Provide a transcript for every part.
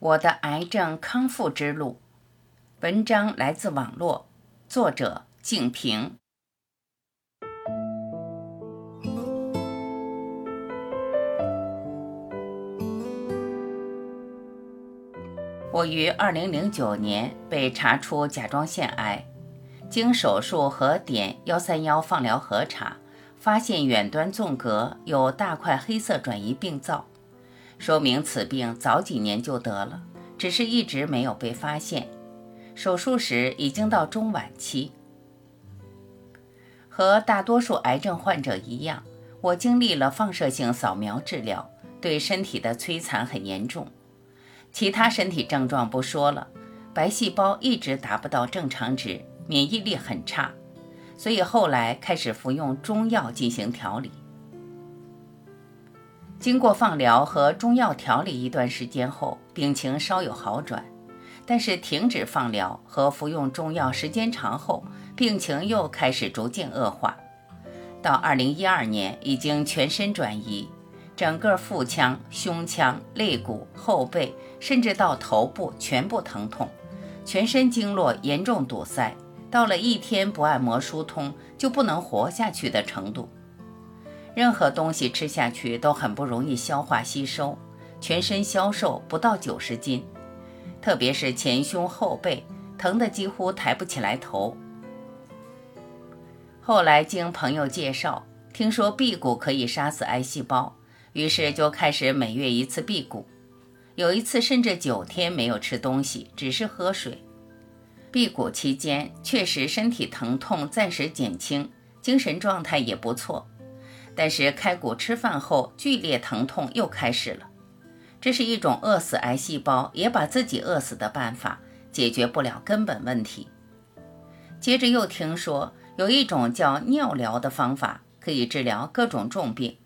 我的癌症康复之路，文章来自网络，作者静平。我于二零零九年被查出甲状腺癌，经手术和点幺三幺放疗核查，发现远端纵隔有大块黑色转移病灶。说明此病早几年就得了，只是一直没有被发现。手术时已经到中晚期。和大多数癌症患者一样，我经历了放射性扫描治疗，对身体的摧残很严重。其他身体症状不说了，白细胞一直达不到正常值，免疫力很差，所以后来开始服用中药进行调理。经过放疗和中药调理一段时间后，病情稍有好转，但是停止放疗和服用中药时间长后，病情又开始逐渐恶化。到二零一二年，已经全身转移，整个腹腔、胸腔、肋骨、后背，甚至到头部全部疼痛，全身经络严重堵塞，到了一天不按摩疏通就不能活下去的程度。任何东西吃下去都很不容易消化吸收，全身消瘦不到九十斤，特别是前胸后背疼得几乎抬不起来头。后来经朋友介绍，听说辟谷可以杀死癌细胞，于是就开始每月一次辟谷，有一次甚至九天没有吃东西，只是喝水。辟谷期间确实身体疼痛暂时减轻，精神状态也不错。但是开骨吃饭后，剧烈疼痛又开始了。这是一种饿死癌细胞，也把自己饿死的办法，解决不了根本问题。接着又听说有一种叫尿疗的方法，可以治疗各种重病。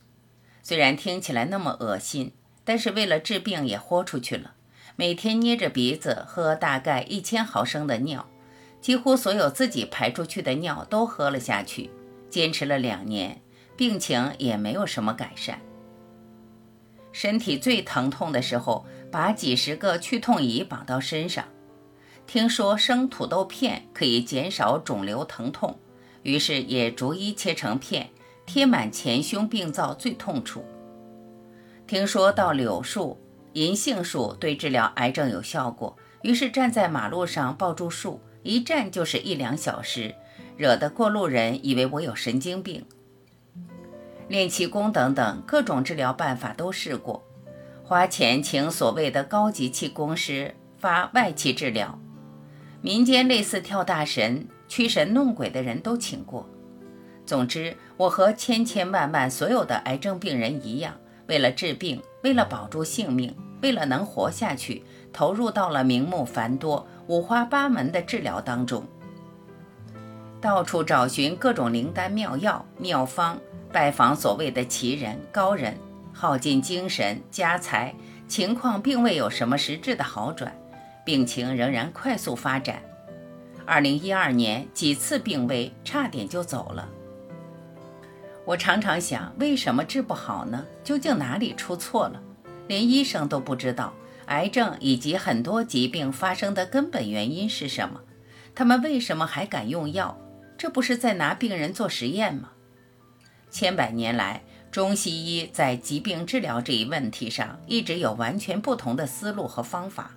虽然听起来那么恶心，但是为了治病也豁出去了。每天捏着鼻子喝大概一千毫升的尿，几乎所有自己排出去的尿都喝了下去，坚持了两年。病情也没有什么改善。身体最疼痛的时候，把几十个去痛仪绑到身上，听说生土豆片可以减少肿瘤疼痛，于是也逐一切成片，贴满前胸病灶最痛处。听说到柳树、银杏树对治疗癌症有效果，于是站在马路上抱住树，一站就是一两小时，惹得过路人以为我有神经病。练气功等等各种治疗办法都试过，花钱请所谓的高级气功师发外气治疗，民间类似跳大神、驱神弄鬼的人都请过。总之，我和千千万万所有的癌症病人一样，为了治病，为了保住性命，为了能活下去，投入到了名目繁多、五花八门的治疗当中，到处找寻各种灵丹妙药、妙方。拜访所谓的奇人高人，耗尽精神家财，情况并未有什么实质的好转，病情仍然快速发展。二零一二年几次病危，差点就走了。我常常想，为什么治不好呢？究竟哪里出错了？连医生都不知道癌症以及很多疾病发生的根本原因是什么，他们为什么还敢用药？这不是在拿病人做实验吗？千百年来，中西医在疾病治疗这一问题上一直有完全不同的思路和方法。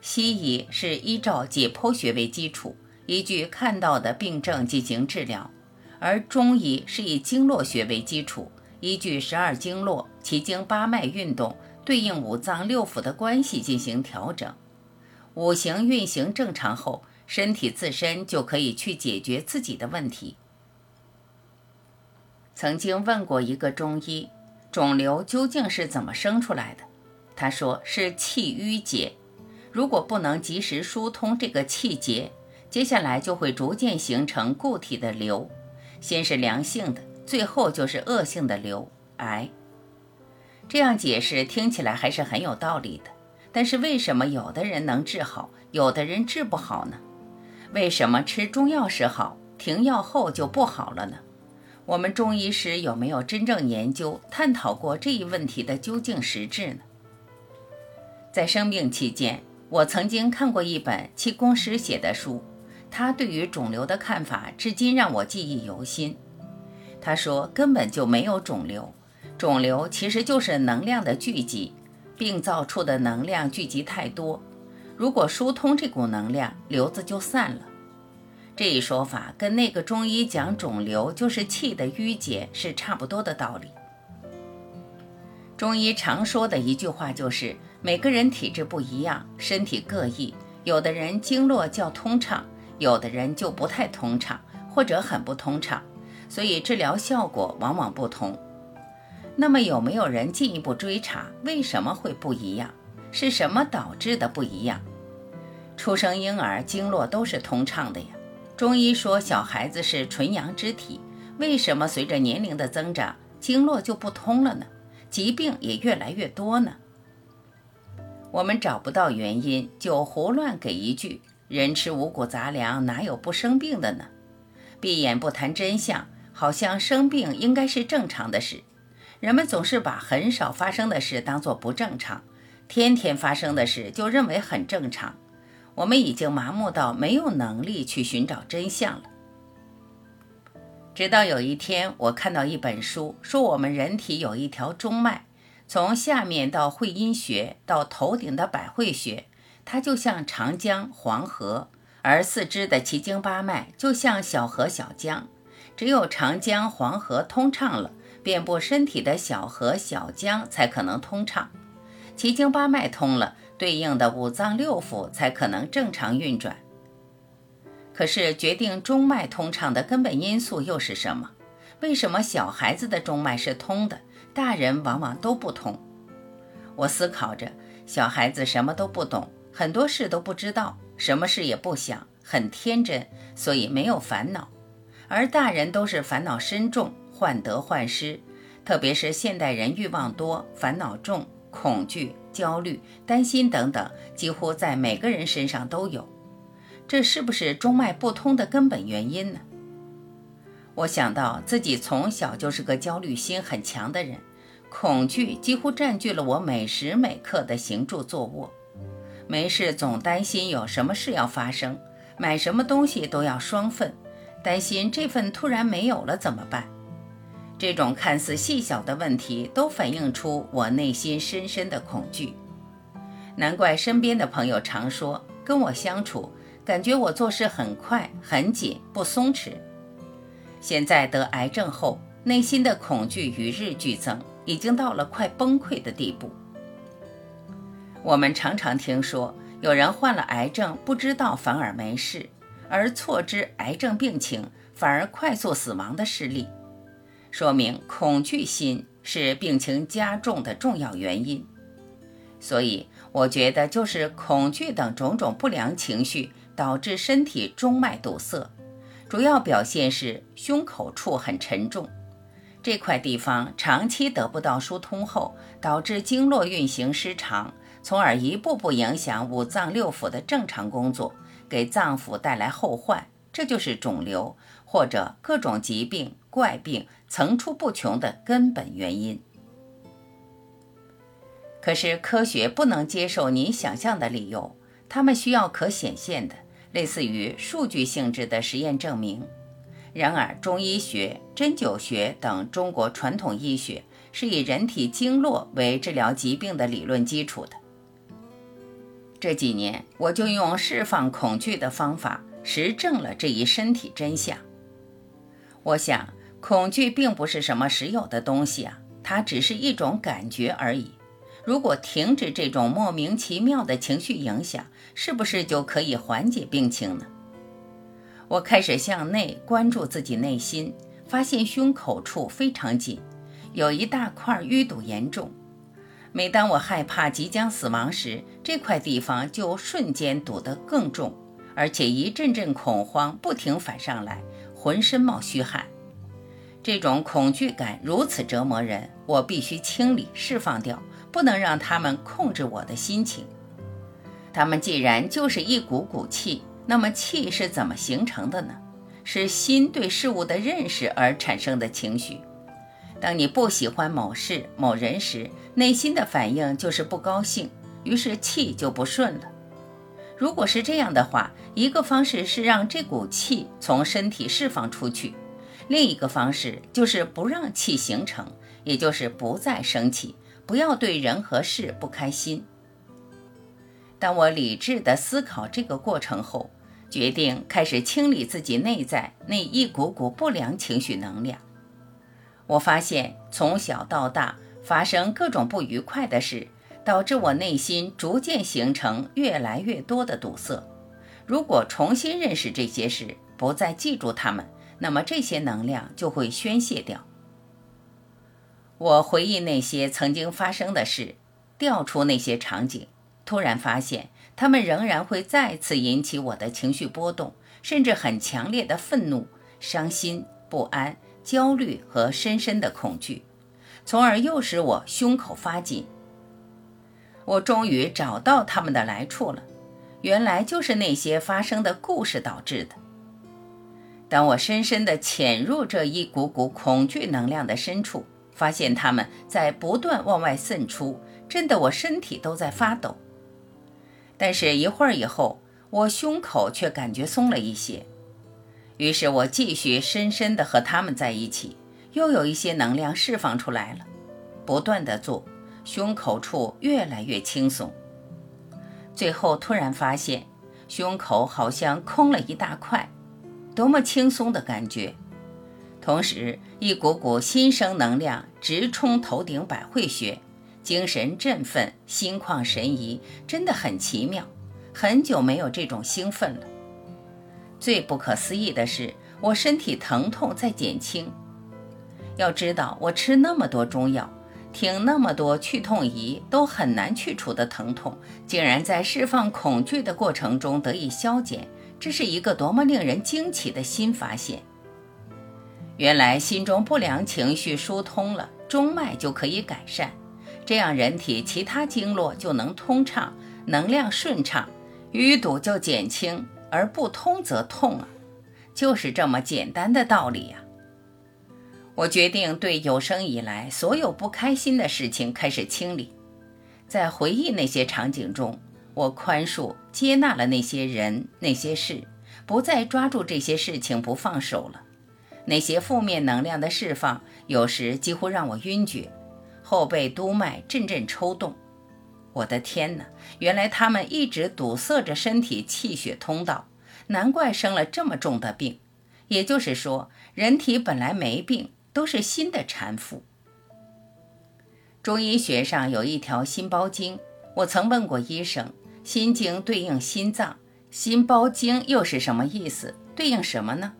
西医是依照解剖学为基础，依据看到的病症进行治疗；而中医是以经络学为基础，依据十二经络、奇经八脉运动对应五脏六腑的关系进行调整。五行运行正常后，身体自身就可以去解决自己的问题。曾经问过一个中医，肿瘤究竟是怎么生出来的？他说是气郁结，如果不能及时疏通这个气结，接下来就会逐渐形成固体的瘤，先是良性的，最后就是恶性的瘤癌。这样解释听起来还是很有道理的，但是为什么有的人能治好，有的人治不好呢？为什么吃中药时好，停药后就不好了呢？我们中医师有没有真正研究探讨过这一问题的究竟实质呢？在生病期间，我曾经看过一本气功师写的书，他对于肿瘤的看法至今让我记忆犹新。他说根本就没有肿瘤，肿瘤其实就是能量的聚集，病灶处的能量聚集太多，如果疏通这股能量，瘤子就散了。这一说法跟那个中医讲肿瘤就是气的淤结是差不多的道理。中医常说的一句话就是。每个人体质不一样，身体各异，有的人经络较通畅，有的人就不太通畅，或者很不通畅，所以治疗效果往往不同。那么有没有人进一步追查为什么会不一样？是什么导致的不一样？出生婴儿经络都是通畅的呀。中医说小孩子是纯阳之体，为什么随着年龄的增长，经络就不通了呢？疾病也越来越多呢？我们找不到原因，就胡乱给一句“人吃五谷杂粮，哪有不生病的呢？”闭眼不谈真相，好像生病应该是正常的事。人们总是把很少发生的事当作不正常，天天发生的事就认为很正常。我们已经麻木到没有能力去寻找真相了。直到有一天，我看到一本书，说我们人体有一条中脉。从下面到会阴穴，到头顶的百会穴，它就像长江、黄河；而四肢的奇经八脉就像小河、小江。只有长江、黄河通畅了，遍布身体的小河、小江才可能通畅。奇经八脉通了，对应的五脏六腑才可能正常运转。可是，决定中脉通畅的根本因素又是什么？为什么小孩子的中脉是通的？大人往往都不通。我思考着，小孩子什么都不懂，很多事都不知道，什么事也不想，很天真，所以没有烦恼。而大人都是烦恼深重，患得患失，特别是现代人欲望多，烦恼重，恐惧、焦虑、担心等等，几乎在每个人身上都有。这是不是中脉不通的根本原因呢？我想到自己从小就是个焦虑心很强的人，恐惧几乎占据了我每时每刻的行住坐卧。没事总担心有什么事要发生，买什么东西都要双份，担心这份突然没有了怎么办？这种看似细小的问题，都反映出我内心深深的恐惧。难怪身边的朋友常说，跟我相处，感觉我做事很快、很紧，不松弛。现在得癌症后，内心的恐惧与日俱增，已经到了快崩溃的地步。我们常常听说有人患了癌症不知道反而没事，而错知癌症病情反而快速死亡的事例，说明恐惧心是病情加重的重要原因。所以，我觉得就是恐惧等种种不良情绪导致身体中脉堵塞。主要表现是胸口处很沉重，这块地方长期得不到疏通后，导致经络运行失常，从而一步步影响五脏六腑的正常工作，给脏腑带来后患，这就是肿瘤或者各种疾病怪病层出不穷的根本原因。可是科学不能接受你想象的理由，他们需要可显现的。类似于数据性质的实验证明。然而，中医学、针灸学等中国传统医学是以人体经络为治疗疾病的理论基础的。这几年，我就用释放恐惧的方法实证了这一身体真相。我想，恐惧并不是什么实有的东西啊，它只是一种感觉而已。如果停止这种莫名其妙的情绪影响，是不是就可以缓解病情呢？我开始向内关注自己内心，发现胸口处非常紧，有一大块淤堵严重。每当我害怕即将死亡时，这块地方就瞬间堵得更重，而且一阵阵恐慌不停反上来，浑身冒虚汗。这种恐惧感如此折磨人，我必须清理释放掉。不能让他们控制我的心情。他们既然就是一股股气，那么气是怎么形成的呢？是心对事物的认识而产生的情绪。当你不喜欢某事、某人时，内心的反应就是不高兴，于是气就不顺了。如果是这样的话，一个方式是让这股气从身体释放出去，另一个方式就是不让气形成，也就是不再生气，不要对人和事不开心。当我理智地思考这个过程后，决定开始清理自己内在那一股股不良情绪能量。我发现从小到大发生各种不愉快的事。导致我内心逐渐形成越来越多的堵塞。如果重新认识这些事，不再记住它们，那么这些能量就会宣泄掉。我回忆那些曾经发生的事，调出那些场景，突然发现他们仍然会再次引起我的情绪波动，甚至很强烈的愤怒、伤心、不安、焦虑和深深的恐惧，从而诱使我胸口发紧。我终于找到他们的来处了，原来就是那些发生的故事导致的。当我深深地潜入这一股股恐惧能量的深处，发现它们在不断往外渗出，震得我身体都在发抖。但是，一会儿以后，我胸口却感觉松了一些。于是我继续深深地和他们在一起，又有一些能量释放出来了，不断地做。胸口处越来越轻松，最后突然发现胸口好像空了一大块，多么轻松的感觉！同时，一股股新生能量直冲头顶百会穴，精神振奋，心旷神怡，真的很奇妙。很久没有这种兴奋了。最不可思议的是，我身体疼痛在减轻。要知道，我吃那么多中药。听那么多去痛仪都很难去除的疼痛，竟然在释放恐惧的过程中得以消减，这是一个多么令人惊奇的新发现！原来心中不良情绪疏通了，中脉就可以改善，这样人体其他经络就能通畅，能量顺畅，淤堵就减轻，而不通则痛啊，就是这么简单的道理呀！我决定对有生以来所有不开心的事情开始清理，在回忆那些场景中，我宽恕、接纳了那些人、那些事，不再抓住这些事情不放手了。那些负面能量的释放，有时几乎让我晕厥，后背督脉阵阵抽动。我的天哪！原来他们一直堵塞着身体气血通道，难怪生了这么重的病。也就是说，人体本来没病。都是心的缠缚。中医学上有一条心包经，我曾问过医生，心经对应心脏，心包经又是什么意思？对应什么呢？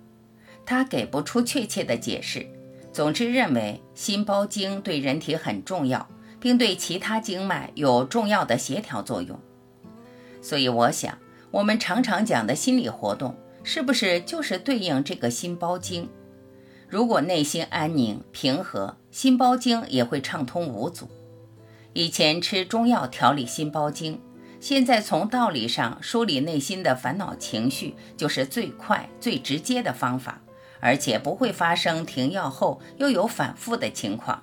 他给不出确切的解释。总之认为心包经对人体很重要，并对其他经脉有重要的协调作用。所以我想，我们常常讲的心理活动，是不是就是对应这个心包经？如果内心安宁平和，心包经也会畅通无阻。以前吃中药调理心包经，现在从道理上梳理内心的烦恼情绪，就是最快最直接的方法，而且不会发生停药后又有反复的情况。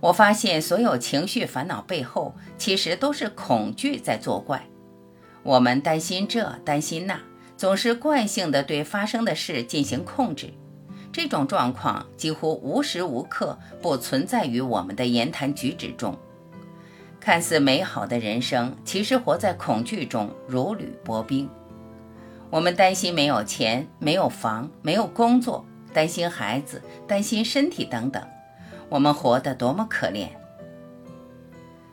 我发现所有情绪烦恼背后，其实都是恐惧在作怪。我们担心这担心那，总是惯性的对发生的事进行控制。这种状况几乎无时无刻不存在于我们的言谈举止中。看似美好的人生，其实活在恐惧中，如履薄冰。我们担心没有钱、没有房、没有工作，担心孩子、担心身体等等。我们活得多么可怜！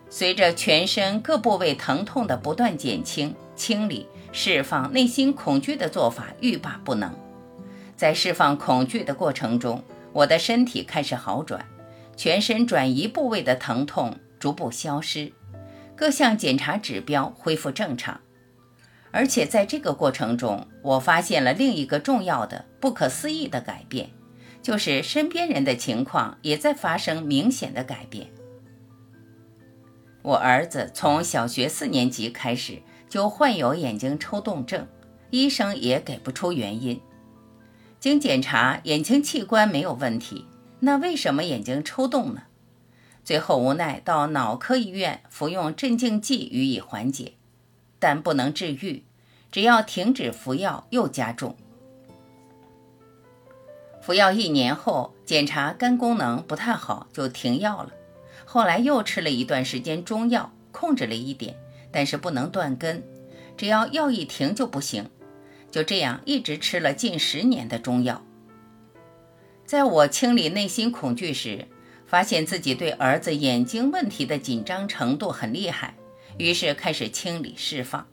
随着全身各部位疼痛的不断减轻、清理、释放内心恐惧的做法欲罢不能。在释放恐惧的过程中，我的身体开始好转，全身转移部位的疼痛逐步消失，各项检查指标恢复正常。而且在这个过程中，我发现了另一个重要的、不可思议的改变，就是身边人的情况也在发生明显的改变。我儿子从小学四年级开始就患有眼睛抽动症，医生也给不出原因。经检查，眼睛器官没有问题，那为什么眼睛抽动呢？最后无奈到脑科医院服用镇静剂予以缓解，但不能治愈，只要停止服药又加重。服药一年后，检查肝功能不太好，就停药了。后来又吃了一段时间中药，控制了一点，但是不能断根，只要药一停就不行。就这样一直吃了近十年的中药。在我清理内心恐惧时，发现自己对儿子眼睛问题的紧张程度很厉害，于是开始清理释放。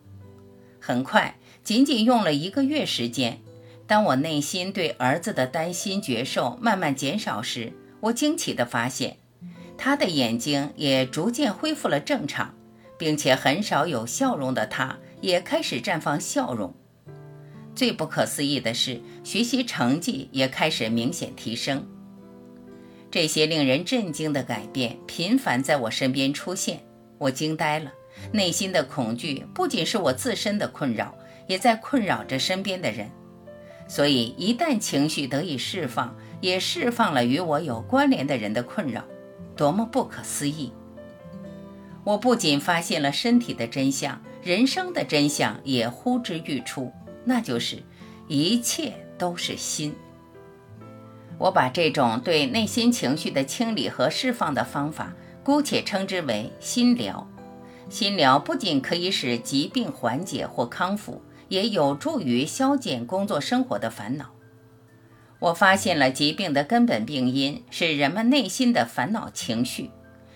很快，仅仅用了一个月时间，当我内心对儿子的担心觉受慢慢减少时，我惊奇地发现，他的眼睛也逐渐恢复了正常，并且很少有笑容的他，也开始绽放笑容。最不可思议的是，学习成绩也开始明显提升。这些令人震惊的改变频繁在我身边出现，我惊呆了。内心的恐惧不仅是我自身的困扰，也在困扰着身边的人。所以，一旦情绪得以释放，也释放了与我有关联的人的困扰，多么不可思议！我不仅发现了身体的真相，人生的真相也呼之欲出，那就是一切都是心。我把这种对内心情绪的清理和释放的方法，姑且称之为心疗。心疗不仅可以使疾病缓解或康复，也有助于消减工作生活的烦恼。我发现了疾病的根本病因是人们内心的烦恼情绪，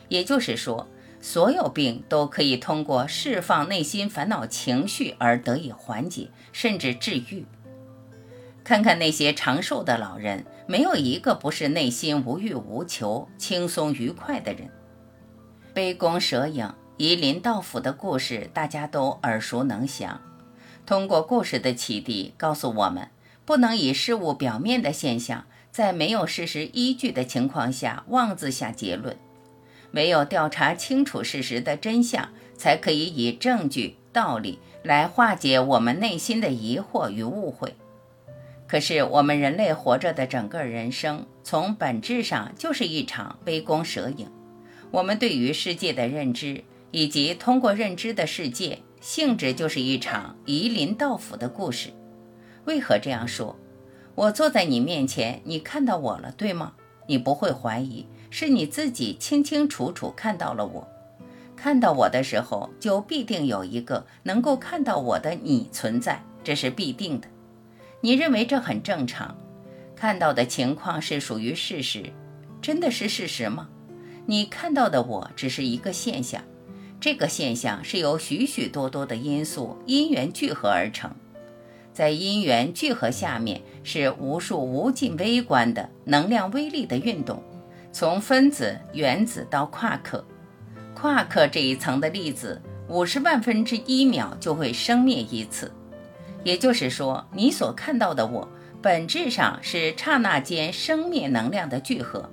也就是说，所有病都可以通过释放内心烦恼情绪而得以缓解，甚至治愈。看看那些长寿的老人，没有一个不是内心无欲无求、轻松愉快的人。杯弓蛇影、夷陵道府的故事，大家都耳熟能详。通过故事的启迪，告诉我们不能以事物表面的现象，在没有事实依据的情况下妄自下结论。唯有调查清楚事实的真相，才可以以证据、道理来化解我们内心的疑惑与误会。可是，我们人类活着的整个人生，从本质上就是一场杯弓蛇影。我们对于世界的认知，以及通过认知的世界，性质就是一场夷陵道府的故事。为何这样说？我坐在你面前，你看到我了，对吗？你不会怀疑，是你自己清清楚楚看到了我。看到我的时候，就必定有一个能够看到我的你存在，这是必定的。你认为这很正常？看到的情况是属于事实，真的是事实吗？你看到的我只是一个现象，这个现象是由许许多多的因素因缘聚合而成，在因缘聚合下面是无数无尽微观的能量微粒的运动，从分子、原子到夸克，夸克这一层的粒子，五十万分之一秒就会生灭一次。也就是说，你所看到的我，本质上是刹那间生灭能量的聚合。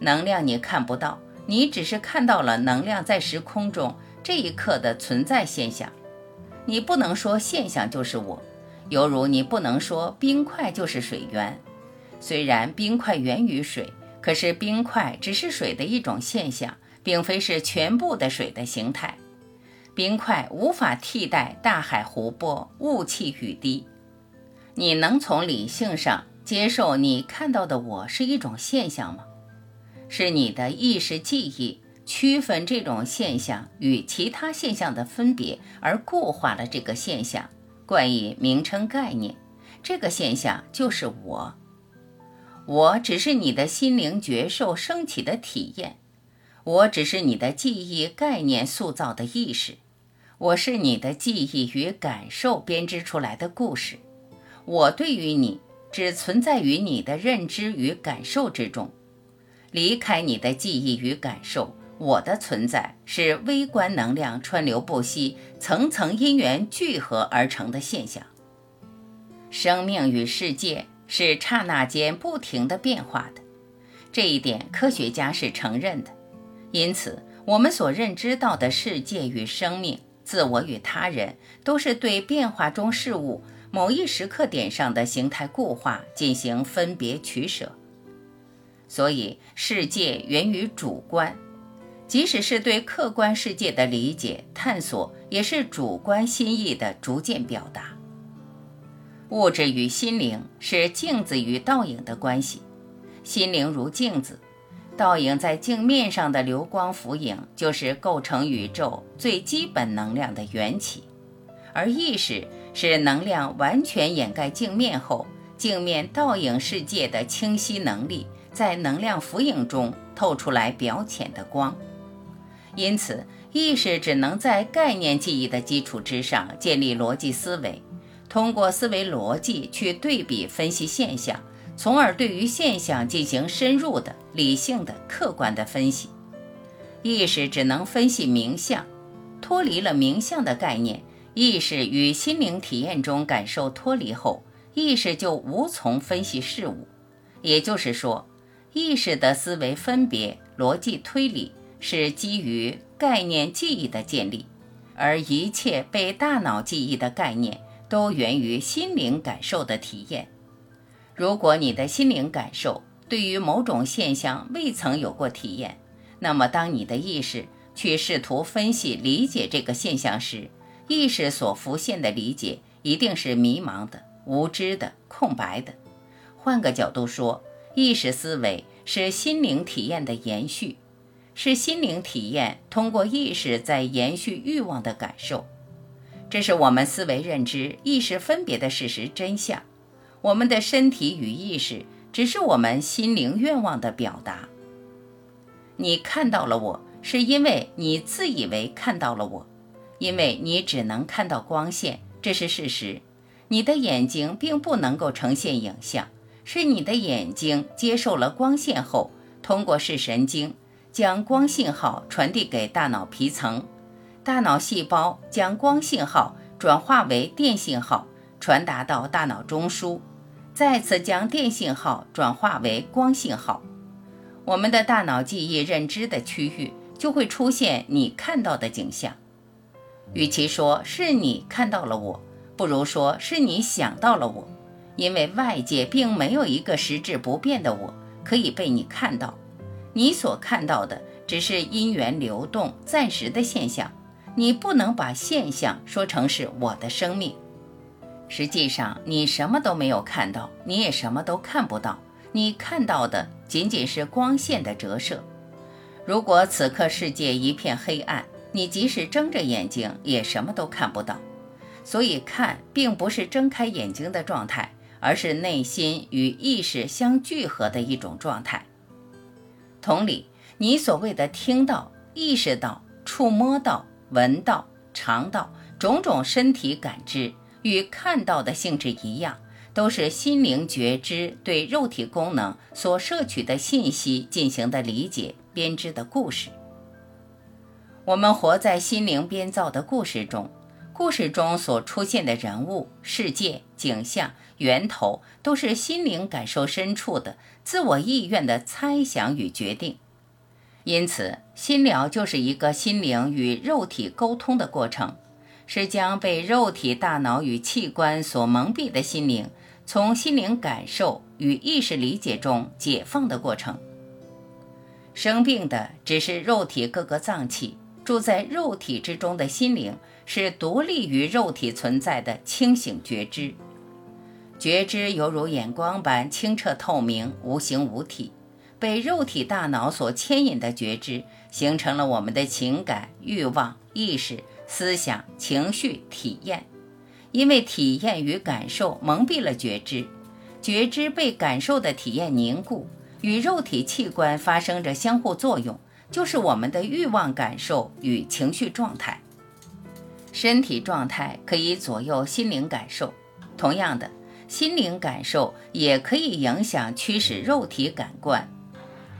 能量你看不到，你只是看到了能量在时空中这一刻的存在现象。你不能说现象就是我，犹如你不能说冰块就是水源。虽然冰块源于水，可是冰块只是水的一种现象，并非是全部的水的形态。冰块无法替代大海、湖泊、雾气、雨滴。你能从理性上接受你看到的我是一种现象吗？是你的意识记忆区分这种现象与其他现象的分别，而固化了这个现象，冠以名称概念。这个现象就是我。我只是你的心灵觉受升起的体验，我只是你的记忆概念塑造的意识。我是你的记忆与感受编织出来的故事，我对于你只存在于你的认知与感受之中，离开你的记忆与感受，我的存在是微观能量川流不息、层层因缘聚合而成的现象。生命与世界是刹那间不停的变化的，这一点科学家是承认的。因此，我们所认知到的世界与生命。自我与他人都是对变化中事物某一时刻点上的形态固化进行分别取舍，所以世界源于主观，即使是对客观世界的理解探索，也是主观心意的逐渐表达。物质与心灵是镜子与倒影的关系，心灵如镜子，倒影在镜面上的流光浮影，就是构成宇宙最基本能量的缘起，而意识是能量完全掩盖镜面后，镜面倒影世界的清晰能力，在能量浮影中透出来表浅的光。因此，意识只能在概念记忆的基础之上建立逻辑思维，通过思维逻辑去对比分析现象，从而对于现象进行深入的、理性的、客观的分析。意识只能分析名相，脱离了名相的概念，意识与心灵体验中感受脱离后，意识就无从分析事物。也就是说，意识的思维分别、逻辑推理。是基于概念记忆的建立，而一切被大脑记忆的概念都源于心灵感受的体验。如果你的心灵感受对于某种现象未曾有过体验，那么当你的意识去试图分析理解这个现象时，意识所浮现的理解一定是迷茫的、无知的、空白的。换个角度说，意识思维是心灵体验的延续。是心灵体验通过意识在延续欲望的感受，这是我们思维认知意识分别的事实真相。我们的身体与意识只是我们心灵愿望的表达。你看到了我，是因为你自以为看到了我，因为你只能看到光线，这是事实。你的眼睛并不能够呈现影像，是你的眼睛接受了光线后，通过视神经。将光信号传递给大脑皮层，大脑细胞将光信号转化为电信号，传达到大脑中枢，再次将电信号转化为光信号。我们的大脑记忆认知的区域就会出现你看到的景象。与其说是你看到了我，不如说是你想到了我，因为外界并没有一个实质不变的我可以被你看到。你所看到的只是因缘流动、暂时的现象，你不能把现象说成是我的生命。实际上，你什么都没有看到，你也什么都看不到。你看到的仅仅是光线的折射。如果此刻世界一片黑暗，你即使睁着眼睛也什么都看不到。所以，看并不是睁开眼睛的状态，而是内心与意识相聚合的一种状态。同理，你所谓的听到、意识到、触摸到、闻到、尝到种种身体感知，与看到的性质一样，都是心灵觉知对肉体功能所摄取的信息进行的理解编织的故事。我们活在心灵编造的故事中，故事中所出现的人物、世界、景象。源头都是心灵感受深处的自我意愿的猜想与决定，因此，心疗就是一个心灵与肉体沟通的过程，是将被肉体、大脑与器官所蒙蔽的心灵，从心灵感受与意识理解中解放的过程。生病的只是肉体各个脏器，住在肉体之中的心灵是独立于肉体存在的清醒觉知。觉知犹如眼光般清澈透明、无形无体，被肉体大脑所牵引的觉知，形成了我们的情感、欲望、意识、思想、情绪、体验。因为体验与感受蒙蔽了觉知，觉知被感受的体验凝固，与肉体器官发生着相互作用，就是我们的欲望感受与情绪状态。身体状态可以左右心灵感受，同样的。心灵感受也可以影响驱使肉体感官，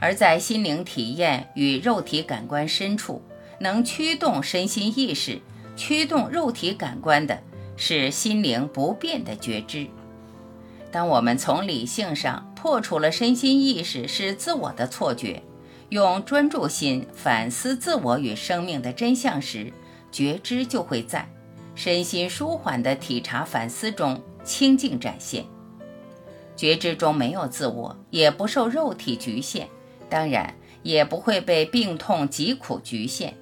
而在心灵体验与肉体感官深处，能驱动身心意识、驱动肉体感官的是心灵不变的觉知。当我们从理性上破除了身心意识是自我的错觉，用专注心反思自我与生命的真相时，觉知就会在身心舒缓的体察反思中。清净展现，觉知中没有自我，也不受肉体局限。当然，也不会被病痛疾苦局限。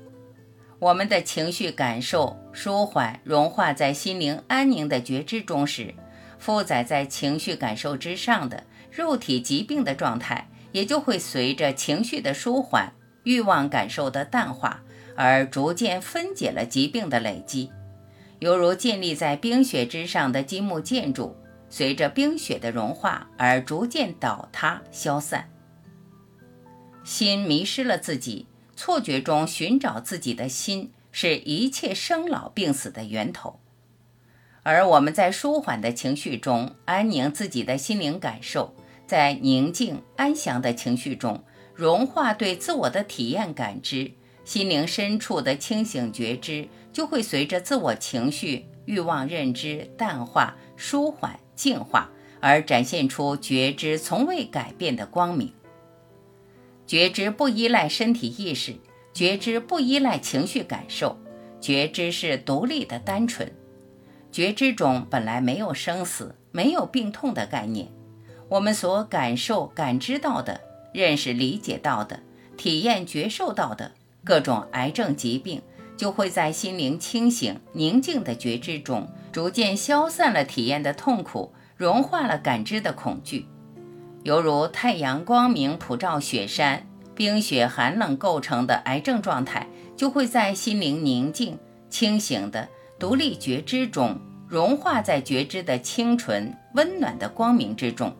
我们的情绪感受舒缓、融化在心灵安宁的觉知中时，负载在情绪感受之上的肉体疾病的状态，也就会随着情绪的舒缓、欲望感受的淡化，而逐渐分解了疾病的累积，犹如建立在冰雪之上的积木建筑，随着冰雪的融化而逐渐倒塌消散。心迷失了自己。错觉中寻找自己的心，是一切生老病死的源头。而我们在舒缓的情绪中安宁自己的心灵感受，在宁静安详的情绪中融化对自我的体验感知，心灵深处的清醒觉知就会随着自我情绪、欲望认知淡化、舒缓、净化，而展现出觉知从未改变的光明。觉知不依赖身体意识，觉知不依赖情绪感受，觉知是独立的、单纯。觉知中本来没有生死、没有病痛的概念。我们所感受、感知到的、认识、理解到的、体验、觉受到的各种癌症疾病，就会在心灵清醒、宁静的觉知中，逐渐消散了体验的痛苦，融化了感知的恐惧。犹如太阳光明普照雪山，冰雪寒冷构成的癌症状态，就会在心灵宁静、清醒的独立觉知中，融化在觉知的清纯温暖的光明之中。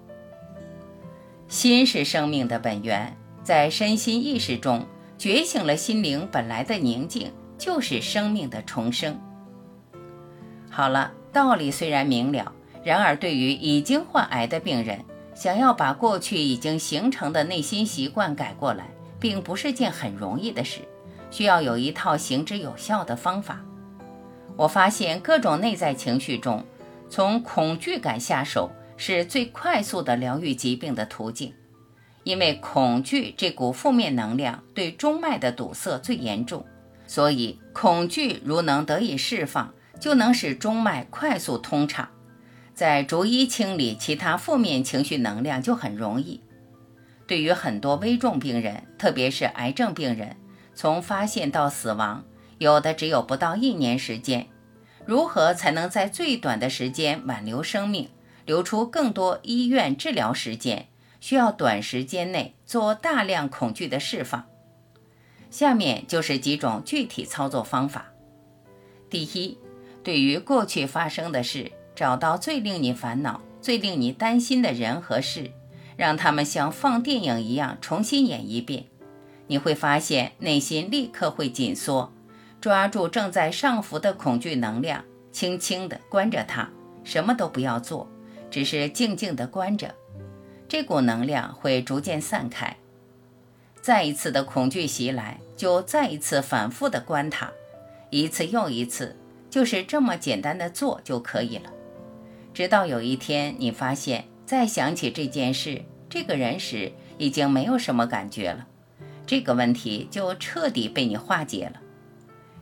心是生命的本源，在身心意识中觉醒了心灵本来的宁静，就是生命的重生。好了，道理虽然明了，然而对于已经患癌的病人，想要把过去已经形成的内心习惯改过来，并不是件很容易的事，需要有一套行之有效的方法。我发现各种内在情绪中，从恐惧感下手是最快速的疗愈疾病的途径，因为恐惧这股负面能量对中脉的堵塞最严重，所以恐惧如能得以释放，就能使中脉快速通畅。在逐一清理其他负面情绪能量就很容易。对于很多危重病人，特别是癌症病人，从发现到死亡，有的只有不到一年时间。如何才能在最短的时间挽留生命，留出更多医院治疗时间？需要短时间内做大量恐惧的释放。下面就是几种具体操作方法。第一，对于过去发生的事。找到最令你烦恼、最令你担心的人和事，让他们像放电影一样重新演一遍，你会发现内心立刻会紧缩。抓住正在上浮的恐惧能量，轻轻地关着它，什么都不要做，只是静静地关着。这股能量会逐渐散开。再一次的恐惧袭来，就再一次反复地关它，一次又一次，就是这么简单的做就可以了。直到有一天，你发现再想起这件事、这个人时，已经没有什么感觉了，这个问题就彻底被你化解了。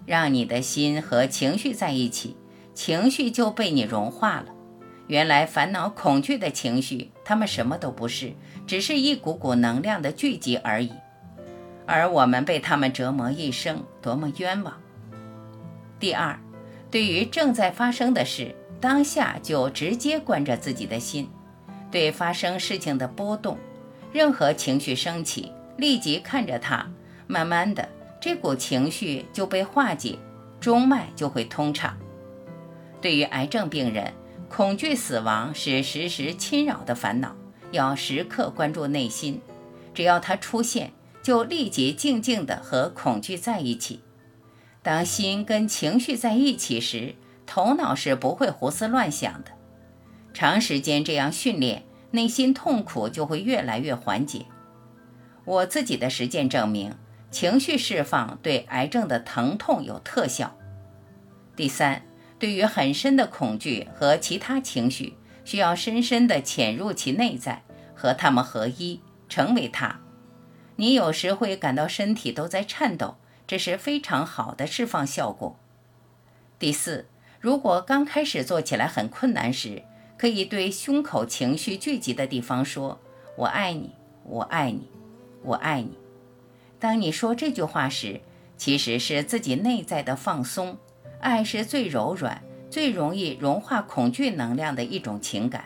让你的心和情绪在一起，情绪就被你融化了。原来烦恼、恐惧的情绪，它们什么都不是，只是一股股能量的聚集而已。而我们被他们折磨一生，多么冤枉！第二，对于正在发生的事。当下就直接关着自己的心，对发生事情的波动，任何情绪升起，立即看着它，慢慢的，这股情绪就被化解，中脉就会通畅。对于癌症病人，恐惧死亡是时时侵扰的烦恼，要时刻关注内心，只要它出现，就立即静静的和恐惧在一起。当心跟情绪在一起时，头脑是不会胡思乱想的，长时间这样训练，内心痛苦就会越来越缓解。我自己的实践证明，情绪释放对癌症的疼痛有特效。第三，对于很深的恐惧和其他情绪，需要深深的潜入其内在，和它们合一，成为它。你有时会感到身体都在颤抖，这是非常好的释放效果。第四。如果刚开始做起来很困难时，可以对胸口情绪聚集的地方说：“我爱你，我爱你，我爱你。”当你说这句话时，其实是自己内在的放松。爱是最柔软、最容易融化恐惧能量的一种情感。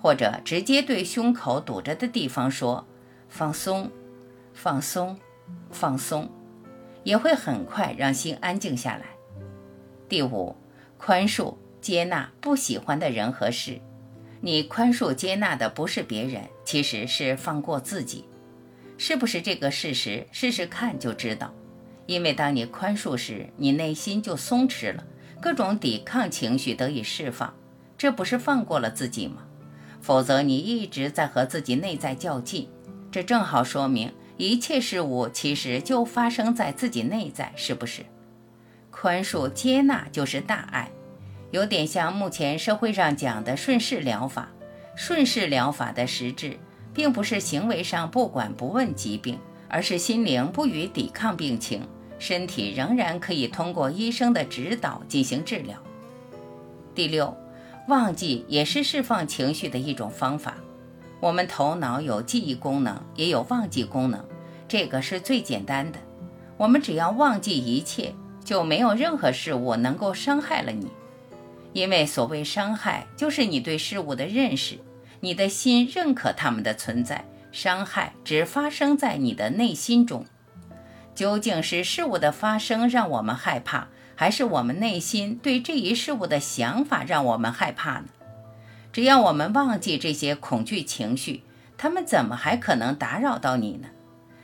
或者直接对胸口堵着的地方说：“放松，放松，放松”，也会很快让心安静下来。第五，宽恕、接纳不喜欢的人和事。你宽恕、接纳的不是别人，其实是放过自己。是不是这个事实？试试看就知道。因为当你宽恕时，你内心就松弛了，各种抵抗情绪得以释放，这不是放过了自己吗？否则你一直在和自己内在较劲，这正好说明一切事物其实就发生在自己内在，是不是？宽恕接纳就是大爱，有点像目前社会上讲的顺势疗法。顺势疗法的实质。并不是行为上不管不问疾病，而是心灵不予抵抗病情，身体仍然可以通过医生的指导进行治疗。第六，忘记也是释放情绪的一种方法。我们头脑有记忆功能，也有忘记功能，这个是最简单的。我们只要忘记一切，就没有任何事物能够伤害了你，因为所谓伤害，就是你对事物的认识。你的心认可他们的存在，伤害只发生在你的内心中。究竟是事物的发生让我们害怕，还是我们内心对这一事物的想法让我们害怕呢？只要我们忘记这些恐惧情绪，他们怎么还可能打扰到你呢？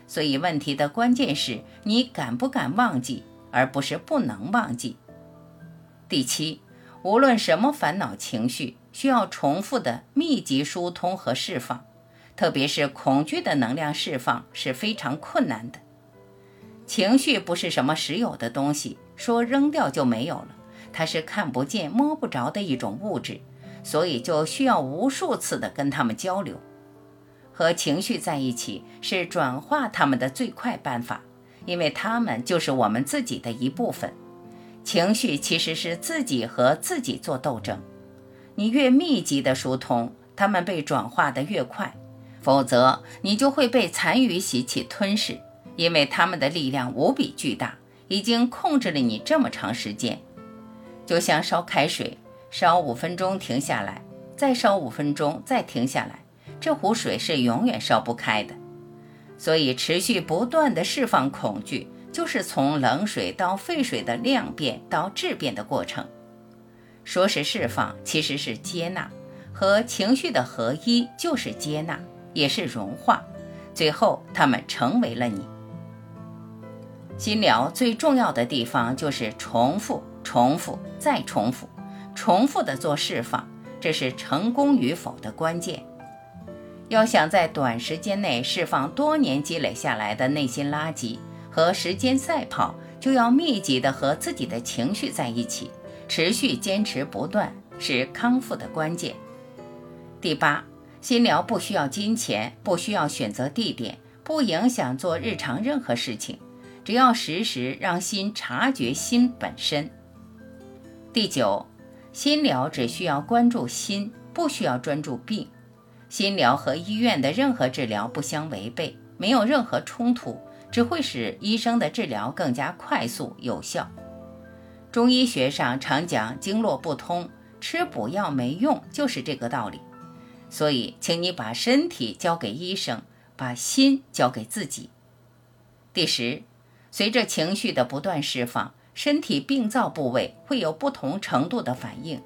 所以问题的关键是你敢不敢忘记，而不是不能忘记。第七，无论什么烦恼情绪。需要重复的密集疏通和释放，特别是恐惧的能量释放是非常困难的。情绪不是什么实有的东西，说扔掉就没有了，它是看不见摸不着的一种物质，所以就需要无数次的跟他们交流。和情绪在一起是转化他们的最快办法，因为他们就是我们自己的一部分。情绪其实是自己和自己做斗争。你越密集的疏通，它们被转化的越快，否则你就会被残余习气吞噬，因为它们的力量无比巨大，已经控制了你这么长时间。就像烧开水，烧五分钟停下来，再烧五分钟，再停下来，这壶水是永远烧不开的。所以，持续不断的释放恐惧，就是从冷水到沸水的量变到质变的过程。说是释放，其实是接纳，和情绪的合一就是接纳，也是融化，最后他们成为了你。心疗最重要的地方就是重复、重复再重复，重复的做释放，这是成功与否的关键。要想在短时间内释放多年积累下来的内心垃圾和时间赛跑，就要密集的和自己的情绪在一起。持续坚持不断是康复的关键。第八，心疗不需要金钱，不需要选择地点，不影响做日常任何事情，只要时时让心察觉心本身。第九，心疗只需要关注心，不需要专注病。心疗和医院的任何治疗不相违背，没有任何冲突，只会使医生的治疗更加快速有效。中医学上常讲经络不通，吃补药没用，就是这个道理。所以，请你把身体交给医生，把心交给自己。第十，随着情绪的不断释放，身体病灶部位会有不同程度的反应，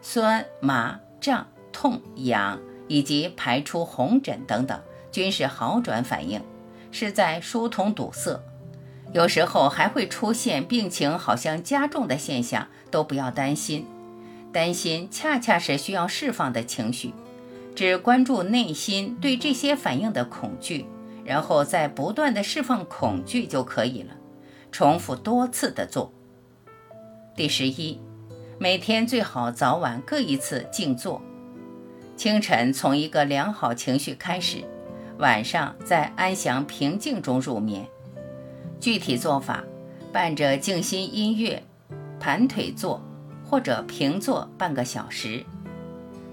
酸、麻、胀、痛、痒，以及排出红疹等等，均是好转反应，是在疏通堵塞。有时候还会出现病情好像加重的现象，都不要担心。担心恰恰是需要释放的情绪，只关注内心对这些反应的恐惧，然后再不断的释放恐惧就可以了。重复多次的做。第十一，每天最好早晚各一次静坐。清晨从一个良好情绪开始，晚上在安详平静中入眠。具体做法：伴着静心音乐，盘腿坐或者平坐半个小时。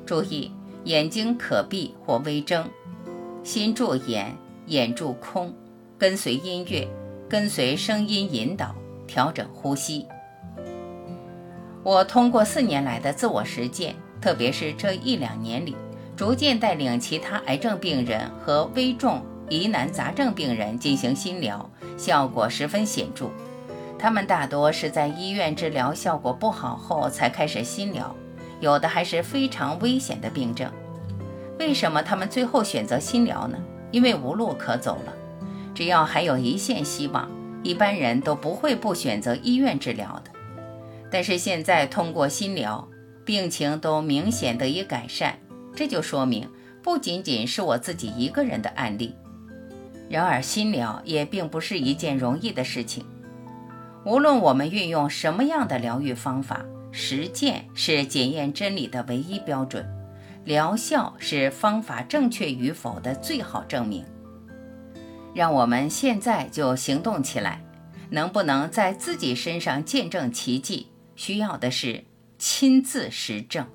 注意眼睛可闭或微睁，心住眼，眼住空，跟随音乐，跟随声音引导，调整呼吸。我通过四年来的自我实践，特别是这一两年里，逐渐带领其他癌症病人和危重疑难杂症病人进行心疗，效果十分显著。他们大多是在医院治疗效果不好后才开始心疗，有的还是非常危险的病症。为什么他们最后选择心疗呢？因为无路可走了。只要还有一线希望，一般人都不会不选择医院治疗的。但是现在通过心疗，病情都明显得以改善，这就说明不仅仅是我自己一个人的案例。然而，心疗也并不是一件容易的事情。无论我们运用什么样的疗愈方法，实践是检验真理的唯一标准，疗效是方法正确与否的最好证明。让我们现在就行动起来，能不能在自己身上见证奇迹？需要的是亲自实证。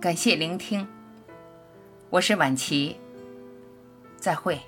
感谢聆听，我是晚琪，再会。